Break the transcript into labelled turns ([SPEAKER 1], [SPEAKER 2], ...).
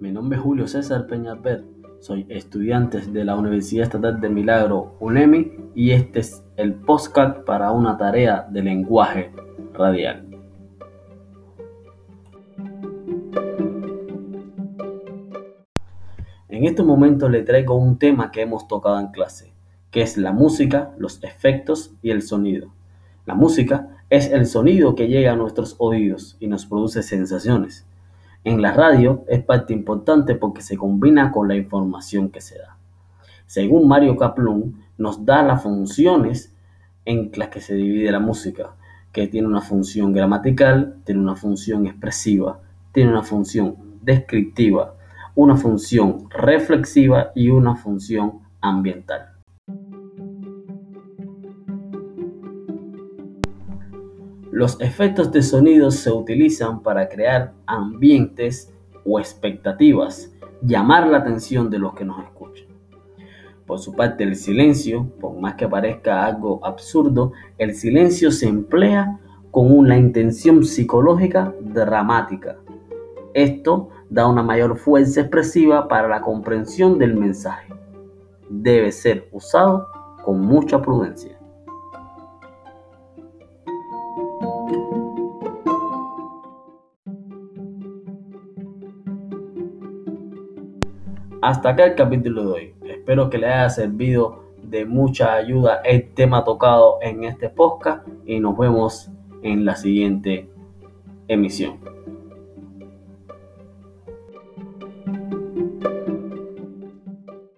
[SPEAKER 1] Mi nombre es Julio César Peñalver, soy estudiante de la Universidad Estatal de Milagro UNEMI y este es el podcast para una tarea de lenguaje radial. En este momento le traigo un tema que hemos tocado en clase, que es la música, los efectos y el sonido. La música es el sonido que llega a nuestros oídos y nos produce sensaciones. En la radio es parte importante porque se combina con la información que se da. Según Mario Kaplun, nos da las funciones en las que se divide la música, que tiene una función gramatical, tiene una función expresiva, tiene una función descriptiva, una función reflexiva y una función ambiental. Los efectos de sonido se utilizan para crear ambientes o expectativas, llamar la atención de los que nos escuchan. Por su parte, el silencio, por más que parezca algo absurdo, el silencio se emplea con una intención psicológica dramática. Esto da una mayor fuerza expresiva para la comprensión del mensaje. Debe ser usado con mucha prudencia. Hasta acá el capítulo de hoy. Espero que le haya servido de mucha ayuda el tema tocado en este podcast y nos vemos en la siguiente emisión.